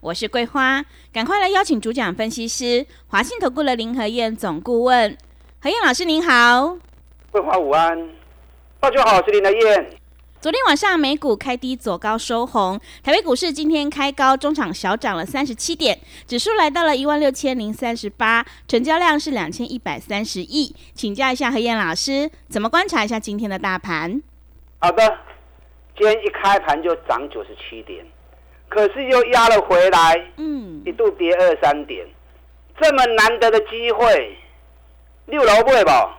我是桂花，赶快来邀请主讲分析师华信投顾的林和燕总顾问，何燕老师您好，桂花午安，大家好，我是林和燕。昨天晚上美股开低走高收红，台北股市今天开高，中场小涨了三十七点，指数来到了一万六千零三十八，成交量是两千一百三十亿。请教一下何燕老师，怎么观察一下今天的大盘？好的，今天一开盘就涨九十七点。可是又压了回来，嗯，一度跌二三点，这么难得的机会，六楼不会吧？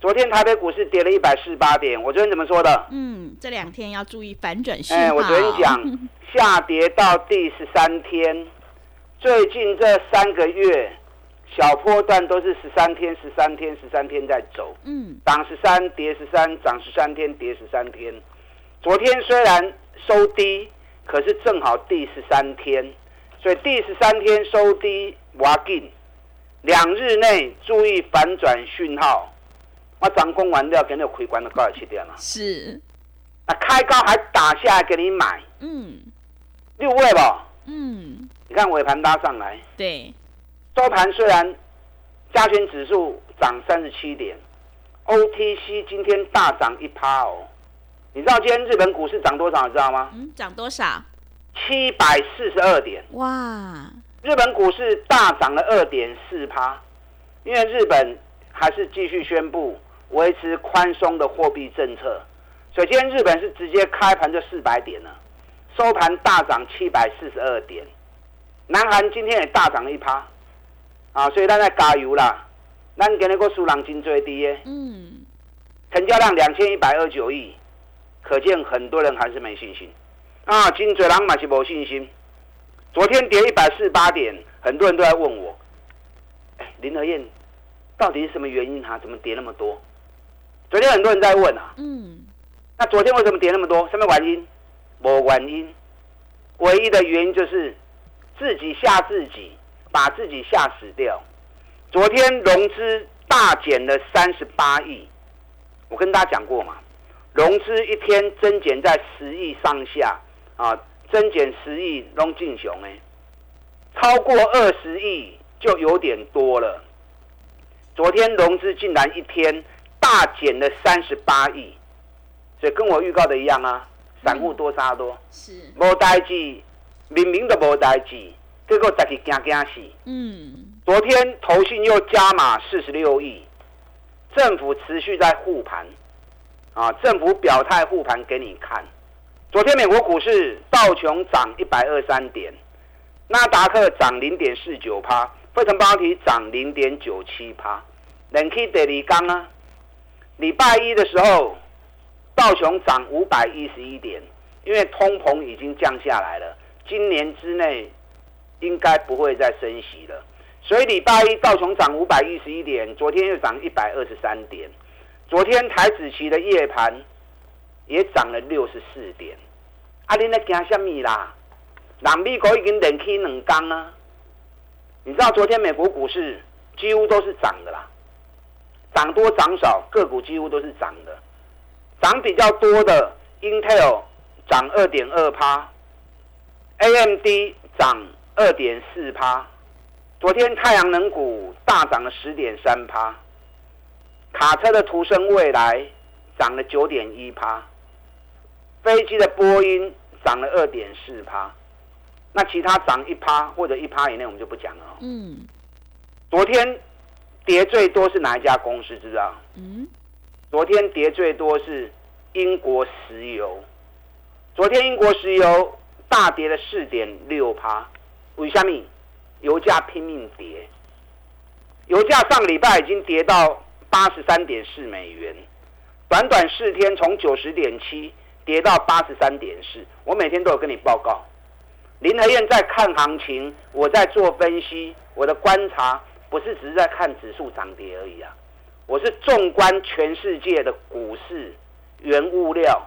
昨天台北股市跌了一百四十八点，我昨天怎么说的？嗯，这两天要注意反转讯哎，我昨天讲 下跌到第十三天，最近这三个月小波段都是十三天、十三天、十三天在走，嗯，涨十三跌十三，涨十三天跌十三天。昨天虽然收低。可是正好第十三天，所以第十三天收低，挖进，两日内注意反转讯号。我涨工完料，给你亏关的高十七点了。是，啊，开高还打下来给你买，嗯，六位吧，嗯，你看尾盘拉上来，对，收盘虽然加权指数涨三十七点，OTC 今天大涨一趴哦。你知道今天日本股市涨多少？你知道吗？嗯，涨多少？七百四十二点。哇！日本股市大涨了二点四趴，因为日本还是继续宣布维持宽松的货币政策，所以今天日本是直接开盘就四百点了，收盘大涨七百四十二点。南韩今天也大涨了一趴，啊，所以大家加油啦！咱今日个数量真最低耶，嗯，成交量两千一百二九亿。可见很多人还是没信心啊！金嘴狼买是没信心。昨天跌一百四十八点，很多人都在问我：“哎，林和燕，到底是什么原因啊？怎么跌那么多？”昨天很多人在问啊。嗯。那昨天为什么跌那么多？什么原因？没原因。唯一的原因就是自己吓自己，把自己吓死掉。昨天融资大减了三十八亿，我跟大家讲过嘛。融资一天增减在十亿上下啊，增减十亿拢进雄哎，超过二十亿就有点多了。昨天融资竟然一天大减了三十八亿，所以跟我预告的一样啊，散户多杀多，是无代志，明明都无代志，结果再去惊惊死。嗯，昨天投信又加码四十六亿，政府持续在护盘。啊！政府表态护盘给你看。昨天美国股市道琼涨一百二三点，纳达克涨零点四九趴，费城半导体涨零点九七趴。冷气得里刚啊！礼拜一的时候，道琼涨五百一十一点，因为通膨已经降下来了，今年之内应该不会再升息了，所以礼拜一道琼涨五百一十一点，昨天又涨一百二十三点。昨天台子期的夜盘也涨了六十四点，啊，你在惊什么啦？南美国已经连起两缸啊！你知道昨天美国股市几乎都是涨的啦，涨多涨少个股几乎都是涨的，涨比较多的 Intel 涨二点二趴，AMD 涨二点四趴，昨天太阳能股大涨了十点三趴。卡车的途生未来涨了九点一趴，飞机的波音涨了二点四趴，那其他涨一趴或者一趴以内我们就不讲了。嗯，昨天跌最多是哪一家公司？知道？嗯，昨天跌最多是英国石油，昨天英国石油大跌了四点六趴，为什么？油价拼命跌，油价上礼拜已经跌到。八十三点四美元，短短四天从九十点七跌到八十三点四。我每天都有跟你报告，林和燕在看行情，我在做分析，我的观察不是只是在看指数涨跌而已啊，我是纵观全世界的股市、原物料，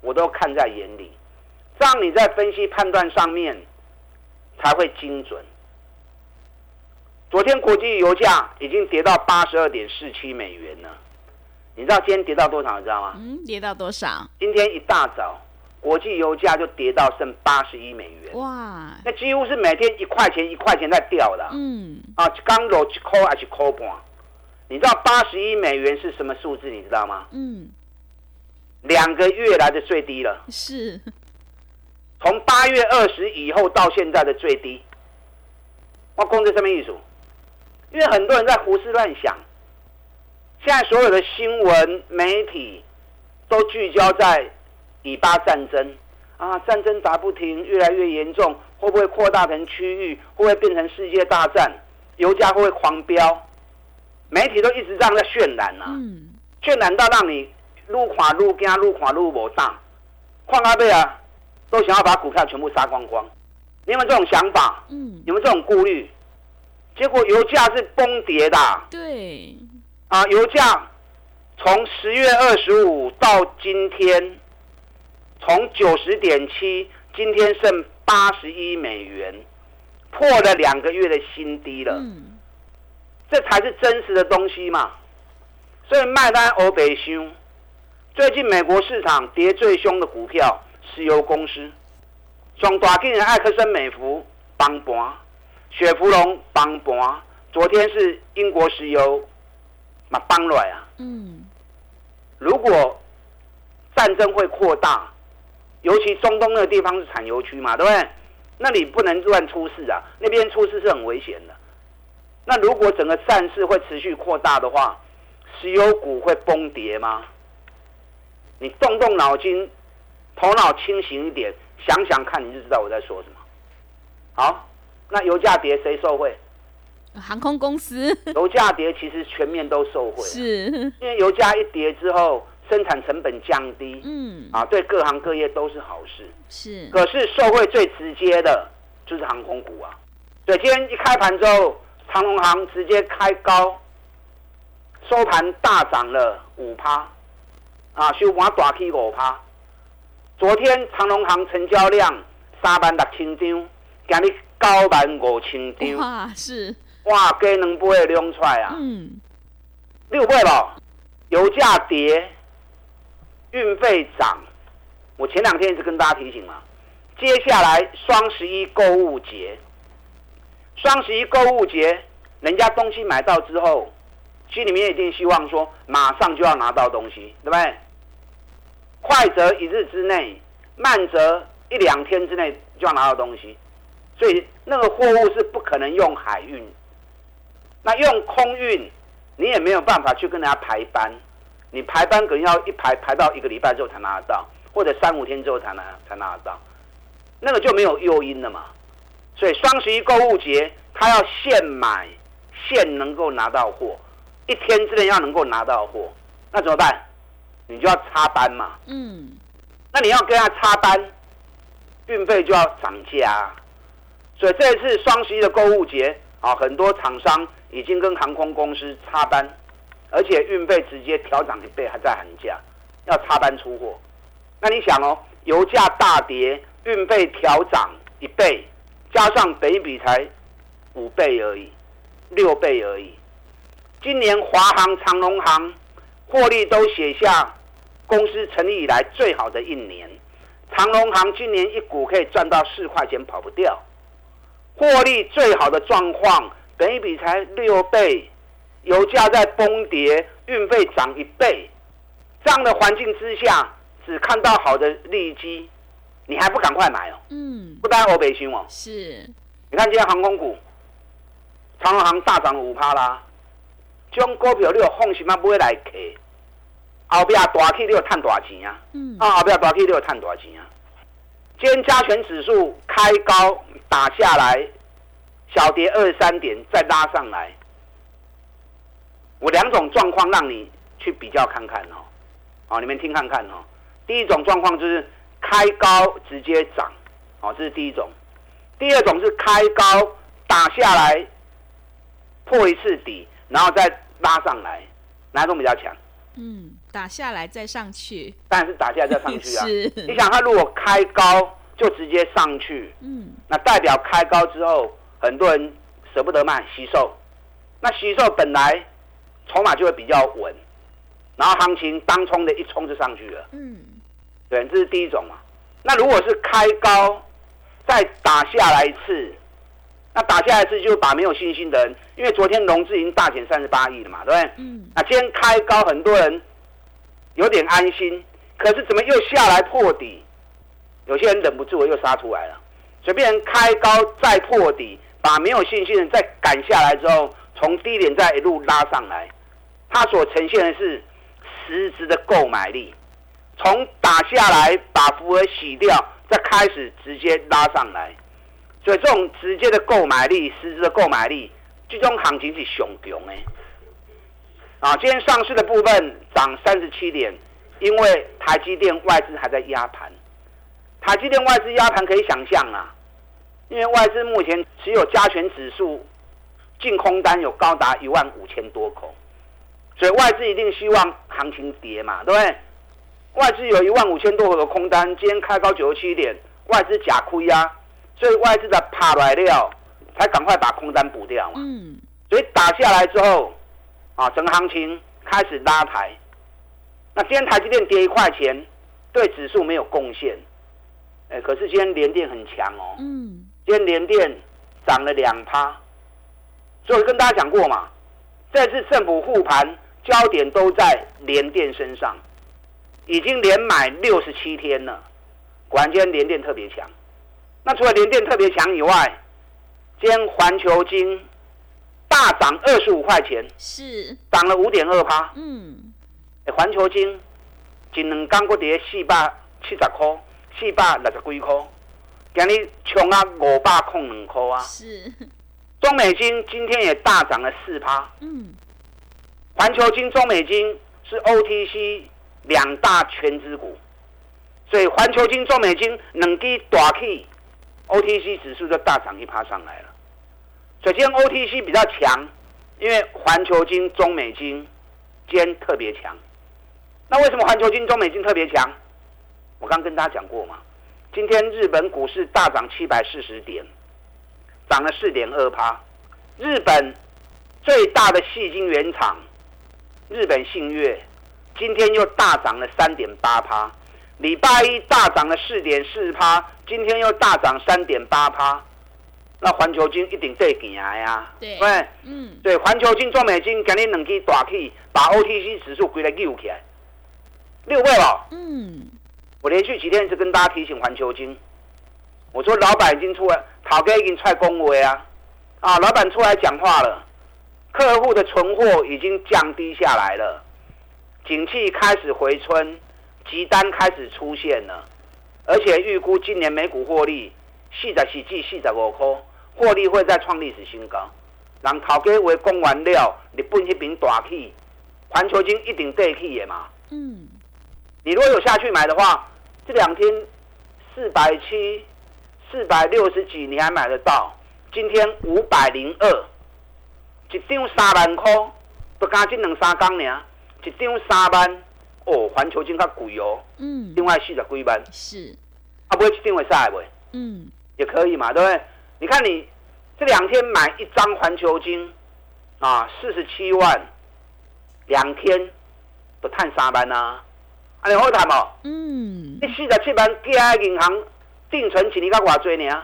我都看在眼里，这样你在分析判断上面才会精准。昨天国际油价已经跌到八十二点四七美元了，你知道今天跌到多少？你知道吗？嗯，跌到多少？今天一大早，国际油价就跌到剩八十一美元。哇！那几乎是每天一块钱一块钱在掉的。嗯。啊，刚落一扣还是扣半？你知道八十一美元是什么数字？你知道吗？嗯。两个月来的最低了。是。从八月二十以后到现在的最低。我控制什么意思？因为很多人在胡思乱想，现在所有的新闻媒体都聚焦在以巴战争啊，战争打不停，越来越严重，会不会扩大成区域？会不会变成世界大战？油价会不会狂飙？媒体都一直这样在渲染呐，渲染到让你撸垮撸惊，撸垮撸无大，矿阿贝啊，都想要把股票全部杀光光。你有没有这种想法？嗯，有没有这种顾虑？结果油价是崩跌的。对。啊，油价从十月二十五到今天，从九十点七，今天剩八十一美元，破了两个月的新低了。嗯。这才是真实的东西嘛。所以卖单欧北凶。最近美国市场跌最凶的股票，石油公司，从大金的艾克森美孚崩盘。雪佛龙帮盘，昨天是英国石油嘛崩来啊。嗯，如果战争会扩大，尤其中东那个地方是产油区嘛，对不对？那里不能乱出事啊，那边出事是很危险的。那如果整个战事会持续扩大的话，石油股会崩跌吗？你动动脑筋，头脑清醒一点，想想看，你就知道我在说什么。好。那油价跌谁受惠？航空公司。油价跌其实全面都受惠，是因为油价一跌之后，生产成本降低，嗯，啊，对各行各业都是好事。是。可是受惠最直接的就是航空股啊。对，今天一开盘之后，长龙航直接开高，收盘大涨了五趴，啊，收盘大起五趴。昨天长龙航成交量三万六千张，今日。九万五千张，哇，是哇，给两倍量出来啊！嗯，六倍了，油价跌，运费涨。我前两天一直跟大家提醒嘛，接下来双十一购物节，双十一购物节，人家东西买到之后，心里面一定希望说，马上就要拿到东西，对不对？快则一日之内，慢则一两天之内就要拿到东西。所以那个货物是不可能用海运，那用空运，你也没有办法去跟人家排班，你排班可能要一排排到一个礼拜之后才拿得到，或者三五天之后才拿才拿得到，那个就没有诱因了嘛。所以双十一购物节，他要现买现能够拿到货，一天之内要能够拿到货，那怎么办？你就要插班嘛。嗯。那你要跟他插班，运费就要涨价。所以这一次双十一的购物节啊，很多厂商已经跟航空公司插班，而且运费直接调涨一倍，还在喊价，要插班出货。那你想哦，油价大跌，运费调涨一倍，加上北比才五倍而已，六倍而已。今年华航、长龙航获利都写下公司成立以来最好的一年，长龙航今年一股可以赚到四块钱，跑不掉。获利最好的状况，本一比才六倍，油价在崩跌，运费涨一倍，这样的环境之下，只看到好的利基，你还不赶快买哦？嗯，不单欧北新哦，是。你看今天航空股，长航大涨五趴啦，这种股票你有放心吗？不会来客，后边大起你有赚大钱啊？嗯，啊后边大起你有赚大钱啊？今天加权指数开高打下来，小跌二三点，再拉上来。我两种状况让你去比较看看哦，好，你们听看看哦。第一种状况就是开高直接涨，哦，这是第一种。第二种是开高打下来破一次底，然后再拉上来，哪种比较强？嗯，打下来再上去，当然是打下来再上去啊。你想，它如果开高就直接上去，嗯，那代表开高之后，很多人舍不得卖，吸售。那吸售本来筹码就会比较稳，然后行情当冲的一冲就上去了，嗯，对，这是第一种嘛。那如果是开高再打下来一次，那打下来一次就把没有信心的人，因为昨天融资已经大减三十八亿了嘛，对不对？嗯。那今天开高，很多人有点安心，可是怎么又下来破底？有些人忍不住又杀出来了。随便开高再破底，把没有信心的再赶下来之后，从低点再一路拉上来，它所呈现的是实质的购买力。从打下来把符额洗掉，再开始直接拉上来，所以这种直接的购买力、实质的购买力，这种行情是熊熊的。啊，今天上市的部分涨三十七点，因为台积电外资还在压盘。台积电外资压盘可以想象啊，因为外资目前持有加权指数净空单有高达一万五千多口，所以外资一定希望行情跌嘛，对不对？外资有一万五千多口的空单，今天开高九十七点，外资假亏啊，所以外资的怕来料才赶快把空单补掉嘛。嗯。所以打下来之后，啊，整个行情开始拉抬。那今天台积电跌一块钱，对指数没有贡献。哎，可是今天联电很强哦。嗯。今天联电涨了两趴，所以跟大家讲过嘛，这次政府护盘焦点都在联电身上。已经连买六十七天了，果然今天连电特别强。那除了连电特别强以外，今天环球金大涨二十五块钱，是涨了五点二趴。嗯，环球金今两刚过跌四百七十块，四百六十几块，今日冲啊五百空两块啊。是，中美金今天也大涨了四趴。嗯，环球金、中美金是 OTC。两大全资股，所以环球金、中美金两支大起，OTC 指数就大涨一趴上来了。首先 OTC 比较强，因为环球金、中美金间特别强。那为什么环球金、中美金特别强？我刚跟大家讲过嘛，今天日本股市大涨七百四十点，涨了四点二趴。日本最大的细晶原厂，日本信越。今天又大涨了三点八趴，礼拜一大涨了四点四趴，今天又大涨三点八趴，那环球金一定对起来呀？对，嗯，对，环球金、中美金肯定两支大起，把 OTC 指数归来溜起来，六位了。嗯，我连续几天一直跟大家提醒环球金，我说老板已经出来，陶哥已经出来恭维啊，啊，老板出来讲话了，客户的存货已经降低下来了。景气开始回春，急单开始出现了，而且预估今年美股获利四十四至四十五块，获利会再创历史新高。人头家话讲完了，日本迄边大起，环球金一定对起的嘛。嗯，你如果有下去买的话，这两天四百七、四百六十几你还买得到，今天五百零二，一张三万块，不加这两三工呢。一张三万，哦，环球金较贵哦。嗯。另外四十几万。是。啊，不会一张会晒不？嗯。也可以嘛，对不对？你看你这两天买一张环球金，啊，四十七万，两天不探三万呐？啊，你好谈无？嗯。你四十七万寄喺银行定存一年到偌多呢？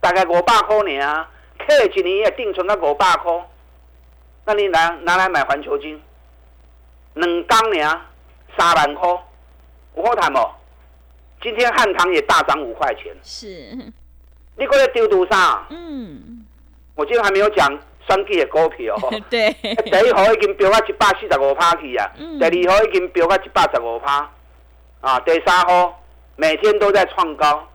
大概五百块呢？客一年也定存到五百块，那你拿拿来买环球金？两缸呢，三万块，有好谈不？今天汉唐也大涨五块钱。是。你过来丢多少？嗯。我今天还没有讲双基的股票。对。第一号已经飙到一百四十五趴去啊。嗯。第二号已经飙到一百十五趴。啊，第三号每天都在创高。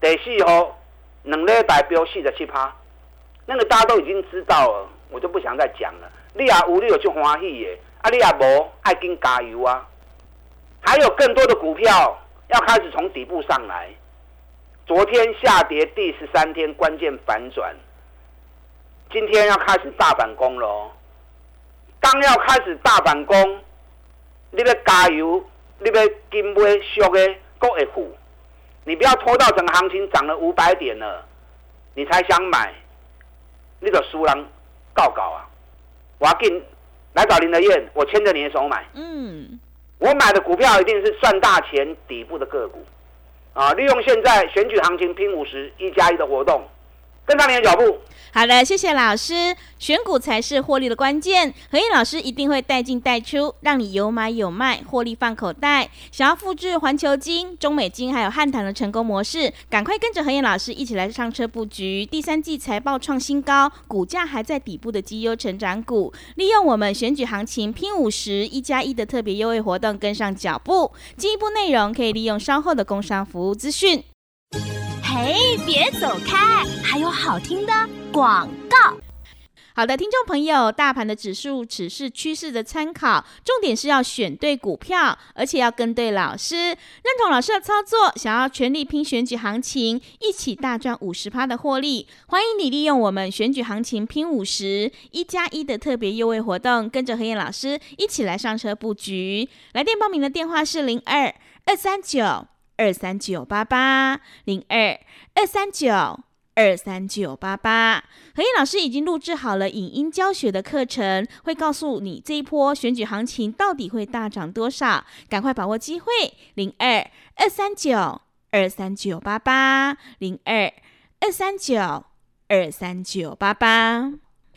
第四号两礼拜飙四十七趴。那个大家都已经知道了，我就不想再讲了。你也有你有就欢喜的。阿里亚博爱跟加油啊！还有更多的股票要开始从底部上来。昨天下跌第十三天关键反转，今天要开始大反攻喽。刚要开始大反攻，你要加油，你要金杯缩的够会付。你不要拖到整个行情涨了五百点了，你才想买，你个输人告告啊！我要进来找林德燕，我牵着你的手买。嗯，我买的股票一定是赚大钱底部的个股啊！利用现在选举行情拼五十一加一的活动。跟上你的脚步。好的，谢谢老师。选股才是获利的关键，何燕老师一定会带进带出，让你有买有卖，获利放口袋。想要复制环球金、中美金还有汉唐的成功模式，赶快跟着何燕老师一起来上车布局。第三季财报创新高，股价还在底部的绩优成长股，利用我们选举行情拼五十一加一的特别优惠活动，跟上脚步。进一步内容可以利用稍后的工商服务资讯。嘿，别走开！还有好听的广告。好的，听众朋友，大盘的指数只是趋势的参考，重点是要选对股票，而且要跟对老师，认同老师的操作，想要全力拼选举行情，一起大赚五十趴的获利。欢迎你利用我们选举行情拼五十一加一的特别优惠活动，跟着何燕老师一起来上车布局。来电报名的电话是零二二三九。二三九八八零二二三九二三九八八，何燕老师已经录制好了影音教学的课程，会告诉你这一波选举行情到底会大涨多少，赶快把握机会！零二二三九二三九八八零二二三九二三九八八。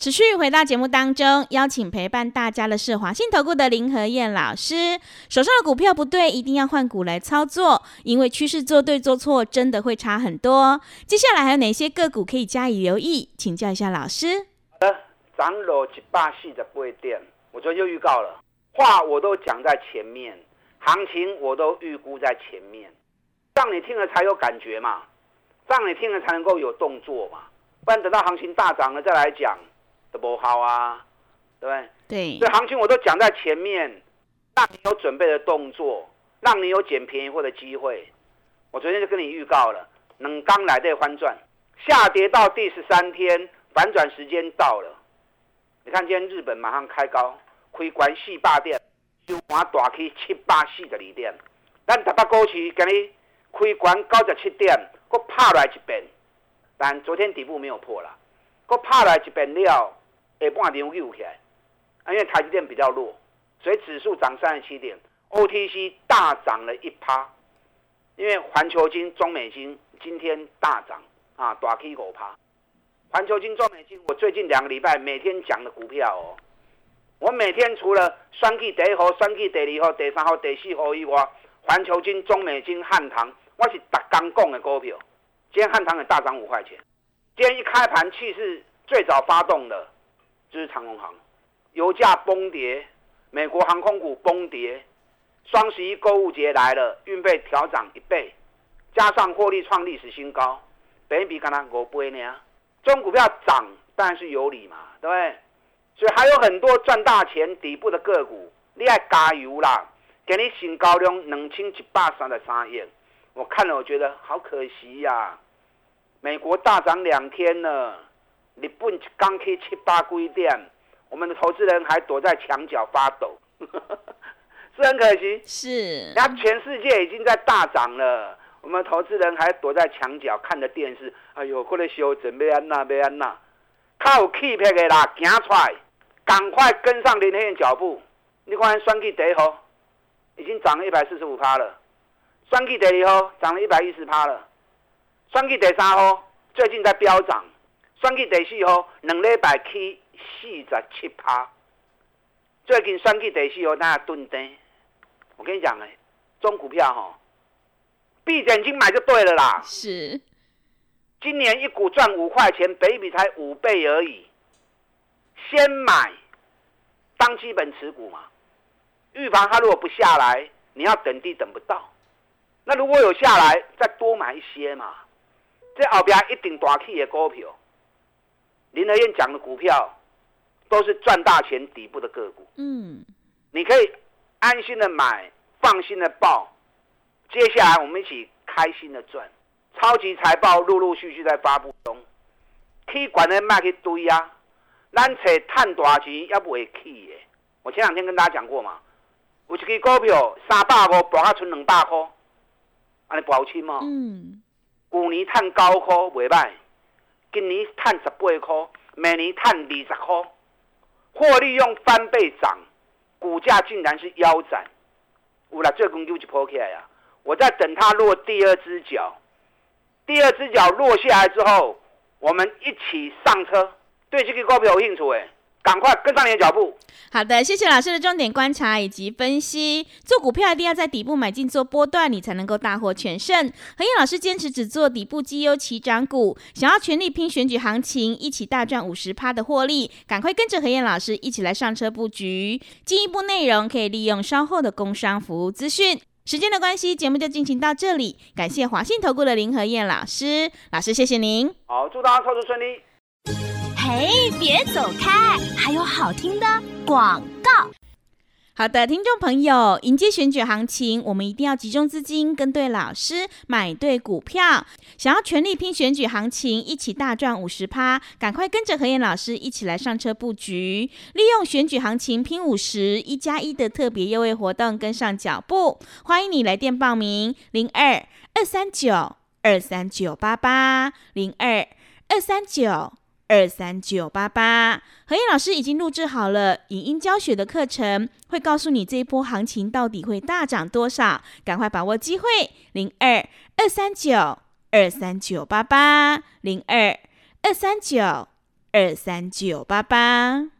持续回到节目当中，邀请陪伴大家的是华信投顾的林和燕老师。手上的股票不对，一定要换股来操作，因为趋势做对做错真的会差很多。接下来还有哪些个股可以加以留意？请教一下老师。好的，涨了几把戏的不会跌，我昨天就预告了，话我都讲在前面，行情我都预估在前面，让你听了才有感觉嘛，让你听了才能够有动作嘛，不然等到行情大涨了再来讲。都不好啊，对不对？对，这行情我都讲在前面，让你有准备的动作，让你有捡便宜货的机会。我昨天就跟你预告了，能刚来的翻转，下跌到第十三天，反转时间到了。你看今天日本马上开高，开关四八点，收盘大起七八四十二点。咱台北股市今日开关九十七点，搁拍来一遍，但昨天底部没有破了，搁拍来一遍了。下半场又起来，因为台积电比较弱，所以指数涨三十七点，OTC 大涨了一趴。因为环球金、中美金今天大涨啊，大 K 五趴。环球金、中美金，我最近两个礼拜每天讲的股票哦，我每天除了双 K 第一号、双 K 第二号、第三号、第四号以外，环球金、中美金、汉唐，我是特刚讲的股票。今天汉唐也大涨五块钱，今天一开盘气势最早发动的。就是长隆航，油价崩跌，美国航空股崩跌，双十一购物节来了，运费调涨一倍，加上获利创历史新高，本比刚刚五倍呢，这种股票涨当然是有理嘛，对不对？所以还有很多赚大钱底部的个股，你爱加油啦！给你新高量两千一百三十三亿，我看了我觉得好可惜呀，美国大涨两天了。日本刚开七八规点，我们的投资人还躲在墙角发抖，是很可惜。是，那全世界已经在大涨了，我们投资人还躲在墙角看着电视。哎呦，过来修整，要安那，要安那，靠气魄的啦，行出来，赶快跟上林天的脚步。你看，双 K 第一号已经涨了一百四十五趴了，双 K 第二号涨了一百一十趴了，双 K 第三号最近在飙涨。选举第四号，两礼拜起四十七趴。最近选举第四号，那蹲低。我跟你讲哎，中股票哈，闭眼睛买就对了啦。是，今年一股赚五块钱，北比才五倍而已。先买，当基本持股嘛。预防它如果不下来，你要等低等不到。那如果有下来，再多买一些嘛。这后边一定大起的股票，林德燕讲的股票都是赚大钱底部的个股。嗯，你可以安心的买，放心的报。接下来我们一起开心的赚。超级财报陆陆续续在发布中，起管的卖去堆啊，咱找赚大钱也不会去的。我前两天跟大家讲过嘛，有一支股票三百五博啊剩两百块，安尼不好轻吗？嗯。去年赚九块袂歹，今年赚十八块，明年赚二十块，获利用翻倍涨，股价竟然是腰斩。有啦，这根就破起来啊！我在等它落第二只脚。第二只脚落下来之后，我们一起上车。对这个股票有兴趣诶，赶快跟上你的脚步。好的，谢谢老师的重点观察以及分析。做股票一定要在底部买进做波段，你才能够大获全胜。何燕老师坚持只做底部绩优起涨股，想要全力拼选举行情，一起大赚五十趴的获利，赶快跟着何燕老师一起来上车布局。进一步内容可以利用稍后的工商服务资讯。时间的关系，节目就进行到这里。感谢华信投顾的林何燕老师，老师谢谢您。好，祝大家操作顺利。嘿，别走开，还有好听的广告。好的，听众朋友，迎接选举行情，我们一定要集中资金，跟对老师，买对股票。想要全力拼选举行情，一起大赚五十趴，赶快跟着何燕老师一起来上车布局，利用选举行情拼五十一加一的特别优惠活动，跟上脚步。欢迎你来电报名：零二二三九二三九八八零二二三九。二三九八八，何燕老师已经录制好了影音教学的课程，会告诉你这一波行情到底会大涨多少，赶快把握机会，零二二三九二三九八八，零二二三九二三九八八。